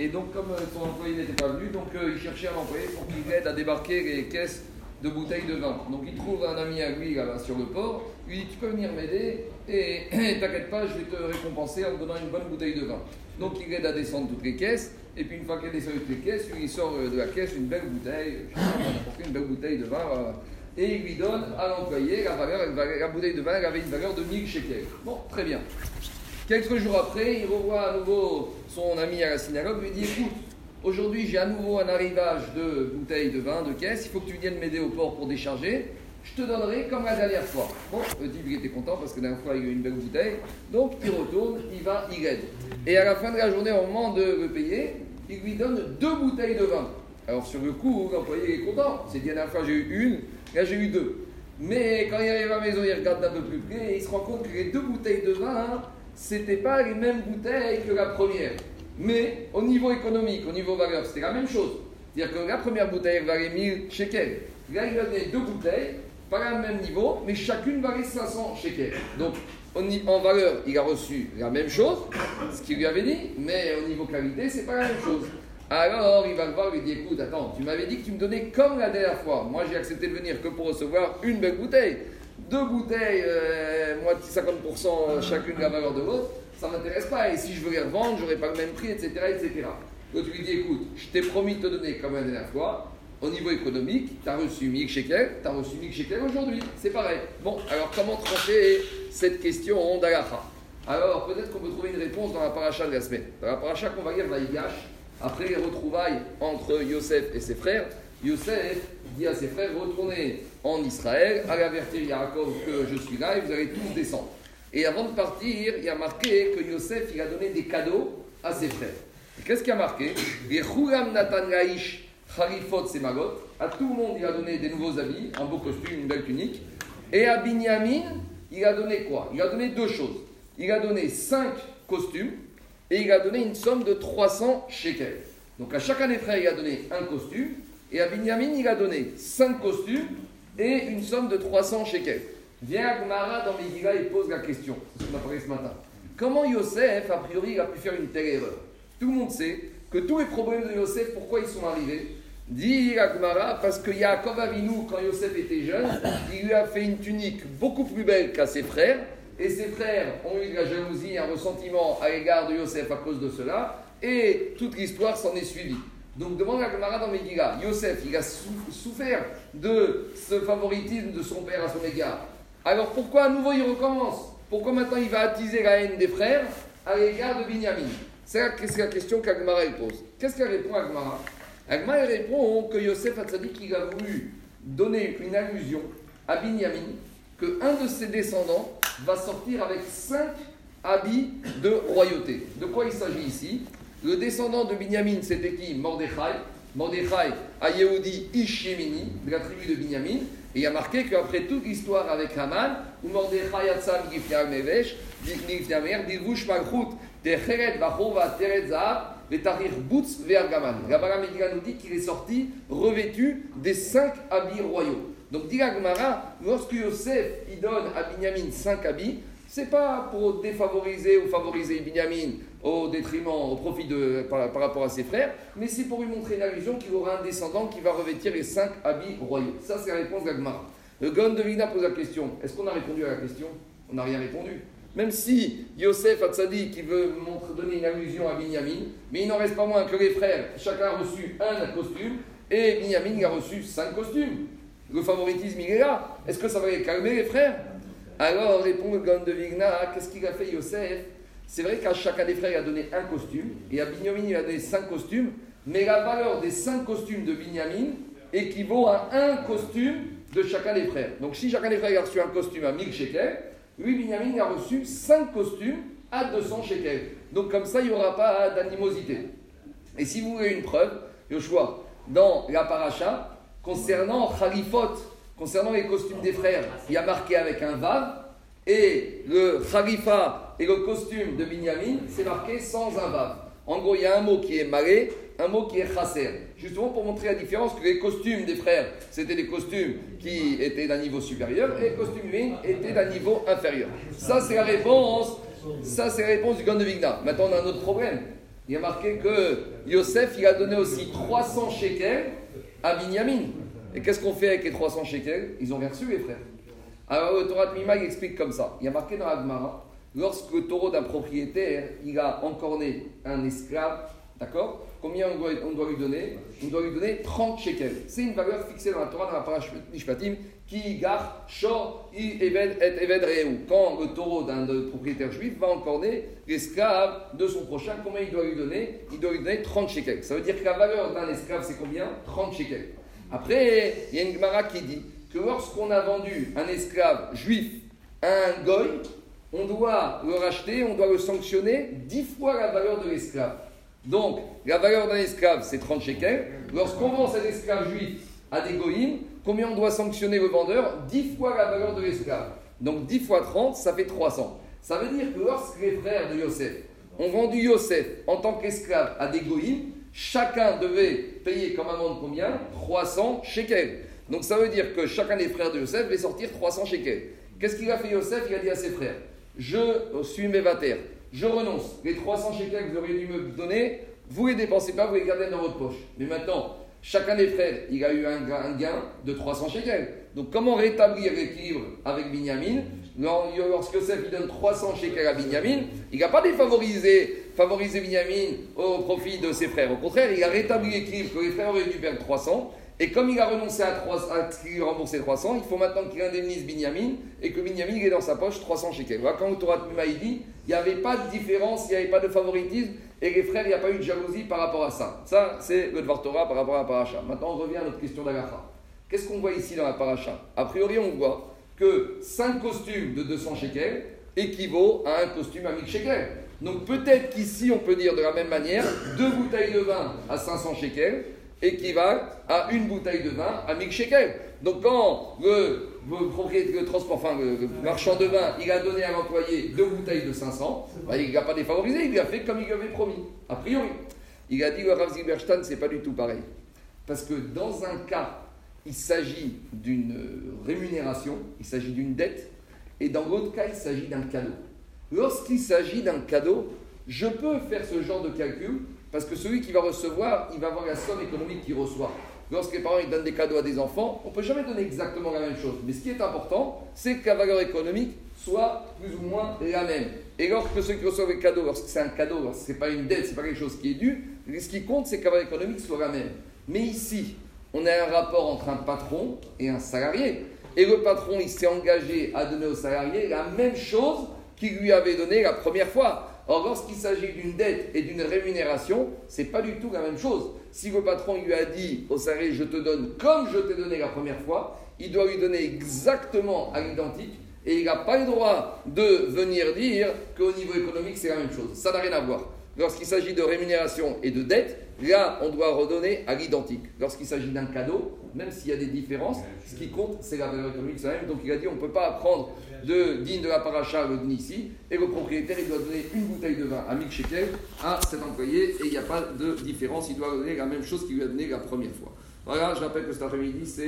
Et donc, comme euh, son employé n'était pas venu, donc euh, il cherchait un employé pour qu'il aide à débarquer les caisses de bouteilles de vin. Donc il trouve un ami à lui sur le port, il lui dit Tu peux venir m'aider et t'inquiète pas, je vais te récompenser en te donnant une bonne bouteille de vin. Donc il aide à descendre toutes les caisses, et puis une fois qu'il a descendu toutes les caisses, lui, il sort euh, de la caisse une belle bouteille, une belle bouteille de vin, et il lui donne à l'employé la bouteille de vin elle avait une valeur de 1000 shekels. Bon, très bien. Quelques jours après, il revoit à nouveau son ami à la synagogue, lui dit Écoute, aujourd'hui j'ai à nouveau un arrivage de bouteilles de vin, de caisse, il faut que tu viennes m'aider au port pour décharger. Je te donnerai comme la dernière fois. Bon, il était content parce que la dernière fois il a eu une belle bouteille. Donc il retourne, il va, il aide. Et à la fin de la journée, au moment de le payer, il lui donne deux bouteilles de vin. Alors sur le coup, l'employé est content. C'est dit la dernière fois j'ai eu une, là j'ai eu deux. Mais quand il arrive à la maison, il regarde un peu plus près et il se rend compte que les deux bouteilles de vin, c'était pas les mêmes bouteilles que la première. Mais au niveau économique, au niveau valeur, c'était la même chose. C'est-à-dire que la première bouteille valait 1000 shekels. Là, il a donné deux bouteilles, pas le même niveau, mais chacune valait 500 shekels. Donc, en valeur, il a reçu la même chose, ce qu'il lui avait dit, mais au niveau qualité, c'est pas la même chose. Alors, il va le voir, il lui dit Écoute, attends, tu m'avais dit que tu me donnais comme la dernière fois. Moi, j'ai accepté de venir que pour recevoir une belle bouteille deux bouteilles, euh, moitié 50% chacune de la valeur de l'autre, ça ne m'intéresse pas. Et si je veux les revendre, je n'aurai pas le même prix, etc. etc. Donc tu lui dis écoute, je t'ai promis de te donner comme la dernière fois. Au niveau économique, tu as reçu 1000 shekels, tu as reçu 1000 shekels aujourd'hui. C'est pareil. Bon, alors comment trancher cette question d'Alaha Alors peut-être qu'on peut trouver une réponse dans la paracha de la semaine. Dans la paracha qu'on va lire, Vaïgash, après les retrouvailles entre Yosef et ses frères, Yosef dit à ses frères retournez en Israël, allez avertir Yaakov que je suis là et vous allez tous descendre. Et avant de partir, il a marqué que Yosef il a donné des cadeaux à ses frères. Qu'est-ce qu'il a marqué? À tout le monde, il a donné des nouveaux habits, un beau costume, une belle tunique. Et à Binyamin, il a donné quoi? Il a donné deux choses. Il a donné cinq costumes et il a donné une somme de 300 shekels. Donc à chacun des frères, il a donné un costume et à Binyamin, il a donné 5 costumes et une somme de 300 shekels. Vient Agmara dans Megillah et pose la question, c'est ce qu'on a parlé ce matin. Comment Yosef, a priori, a pu faire une telle erreur? Tout le monde sait que tous les problèmes de Yosef, pourquoi ils sont arrivés? Dit Agmara, parce que Yaakov Avinu, quand Yosef était jeune, il lui a fait une tunique beaucoup plus belle qu'à ses frères, et ses frères ont eu de la jalousie, un ressentiment à l'égard de Yosef à cause de cela, et toute l'histoire s'en est suivie. Donc demande à Gemara dans Megillah, Yosef, il a souffert de ce favoritisme de son père à son égard. Alors pourquoi à nouveau il recommence? Pourquoi maintenant il va attiser la haine des frères à l'égard de Binyamin? C'est la, question qu'Agmara pose. Qu'est-ce qu'elle répond à Agmara Agmara répond que Yosef a dit qu'il a voulu donner une allusion à Binyamin que un de ses descendants va sortir avec cinq habits de royauté. De quoi il s'agit ici? Le descendant de Binyamin, c'était qui? Mordechai. Mordechai à Yehudi Ishemini, de la tribu de Binyamin. Et il a marqué qu'après toute l'histoire avec Haman, où Mordechai Yatsam Gifyam Mevesh, Gifyamer, Dilvush Malchut, Techeret Vachova Teret Zahav, Tarir Butz Vergaman. La Megillah nous dit qu'il est sorti revêtu des cinq habits royaux. Donc, dit Gemara, lorsque Yosef il donne à Binyamin cinq habits, c'est pas pour défavoriser ou favoriser Binyamin au détriment, au profit de, par, rapport à ses frères, mais c'est pour lui montrer une allusion qu'il aura un descendant qui va revêtir les cinq habits royaux. Ça, c'est la réponse d'Agmara. Le Gon de Vigna pose la question. Est-ce qu'on a répondu à la question? On n'a rien répondu. Même si Yosef Hatzadi qui veut donner une allusion à Binyamin, mais il n'en reste pas moins que les frères, chacun a reçu un costume, et Binyamin a reçu cinq costumes. Le favoritisme, il est là. Est-ce que ça va les calmer, les frères? Alors répond le Gon de Vigna, qu'est-ce qu'il a fait Yosef? C'est vrai qu'à chacun des frères, il a donné un costume, et à Binyamin, il a donné cinq costumes, mais la valeur des cinq costumes de Binyamin équivaut à un costume de chacun des frères. Donc si chacun des frères a reçu un costume à 1000 shekels, lui, Binyamin, a reçu cinq costumes à 200 shekels. Donc comme ça, il n'y aura pas d'animosité. Et si vous voulez une preuve, Yoshua, dans la paracha, concernant Khalifot, concernant les costumes des frères, il y a marqué avec un vav, et le khalifa et le costume de Binyamin, c'est marqué sans un vav. En gros, il y a un mot qui est malé, un mot qui est chasser. Justement pour montrer la différence que les costumes des frères, c'était des costumes qui étaient d'un niveau supérieur et les costumes Min étaient d'un niveau inférieur. Ça, c'est la réponse. Ça, c'est la réponse du Gan de Vigna. Maintenant, on a un autre problème. il y a marqué que Yosef, il a donné aussi 300 shekels à Binyamin. Et qu'est-ce qu'on fait avec les 300 shekels? Ils ont reçu, les frères. Alors, le Torah de Mima, explique comme ça. Il y a marqué dans Agmara, lorsque le taureau d'un propriétaire, il a encorné un esclave, d'accord? Combien on doit, on doit, lui donner? On doit lui donner 30 shekels. C'est une valeur fixée dans la Torah, dans la parash Mishpatim, qui gar shor i eved et eved reu. Quand le taureau d'un propriétaire juif va encorner l'esclave de son prochain, combien il doit lui donner? Il doit lui donner 30 shekels. Ça veut dire que la valeur d'un esclave, c'est combien? 30 shekels. Après, il y a une Gemara qui dit que lorsqu'on a vendu un esclave juif à un goy, on doit le racheter, on doit le sanctionner 10 fois la valeur de l'esclave. Donc, la valeur d'un esclave, c'est 30 shekels. Lorsqu'on vend cet esclave juif à des goïms, combien on doit sanctionner le vendeur? 10 fois la valeur de l'esclave. Donc, 10 fois 30, ça fait 300. Ça veut dire que lorsque les frères de Yosef ont vendu Yosef en tant qu'esclave à des goïms, chacun devait payer comme amende combien? 300 shekels. Donc, ça veut dire que chacun des frères de Yosef devait sortir 300 shekels. Qu'est-ce qu'il a fait Yosef? Il a dit à ses frères Je suis mévataire je renonce. Les 300 shekels que vous auriez dû me donner, vous ne les dépensez pas, vous les gardez dans votre poche. Mais maintenant, chacun des frères, il a eu un gain de 300 shekels. Donc comment rétablir l'équilibre avec Binyamin? Lorsque Yosef donne 300 shekels à Binyamin, il n'a pas défavorisé favoriser Binyamin au profit de ses frères. Au contraire, il a rétabli l'équilibre que les frères auraient dû perdre 300 et comme il a renoncé à, 3, à rembourser 300, il faut maintenant qu'il indemnise Binyamin et que Binyamin ait dans sa poche 300 shekels. Voilà, quand le Torah de dit, il n'y avait pas de différence, il n'y avait pas de favoritisme et les frères, il n'y a pas eu de jalousie par rapport à ça. Ça, c'est le Dvar Torah par rapport à la paracha. Maintenant, on revient à notre question d'Agacha. Qu'est-ce qu'on voit ici dans la paracha? A priori, on voit que 5 costumes de 200 shekels équivaut à un costume à 1000 shekels. Donc peut-être qu'ici, on peut dire de la même manière, deux bouteilles de vin à 500 shekels équivalent à une bouteille de vin à 1000 shekels. Donc quand le, propriétaire, transport, enfin le, marchand de vin, il a donné à l'employé deux bouteilles de 500, bah, il n'a pas défavorisé, il lui a fait comme il lui avait promis, a priori. Il a dit le Rav Zilberstein, c'est pas du tout pareil. Parce que dans un cas, il s'agit d'une rémunération, il s'agit d'une dette, et dans l'autre cas, il s'agit d'un cadeau. Lorsqu'il s'agit d'un cadeau, je peux faire ce genre de calcul parce que celui qui va recevoir, il va avoir la somme économique qu'il reçoit. Lorsque les parents donnent des cadeaux à des enfants, on ne peut jamais donner exactement la même chose. Mais ce qui est important, c'est que la valeur économique soit plus ou moins la même. Et lorsque ceux qui reçoivent les cadeaux, lorsque c'est un cadeau, ce n'est pas une dette, ce n'est pas quelque chose qui est dû, ce qui compte, c'est que la valeur économique soit la même. Mais ici, on a un rapport entre un patron et un salarié. Et le patron, il s'est engagé à donner au salarié la même chose qu'il lui avait donné la première fois. Or, lorsqu'il s'agit d'une dette et d'une rémunération, c'est pas du tout la même chose. Si le patron lui a dit au salarié je te donne comme je t'ai donné la première fois, il doit lui donner exactement à l'identique et il n'a pas le droit de venir dire qu'au niveau économique c'est la même chose. Ça n'a rien à voir. Lorsqu'il s'agit de rémunération et de dette, là, on doit redonner à l'identique. Lorsqu'il s'agit d'un cadeau, même s'il y a des différences, ce qui compte, c'est la valeur économique, c'est même. Donc il a dit, on ne peut pas apprendre de digne de la paracha le din ici, et le propriétaire, il doit donner une bouteille de vin à 1000 shekel à cet employé, et il n'y a pas de différence, il doit donner la même chose qu'il lui a donné la première fois. Voilà, je rappelle que cet après-midi, c'est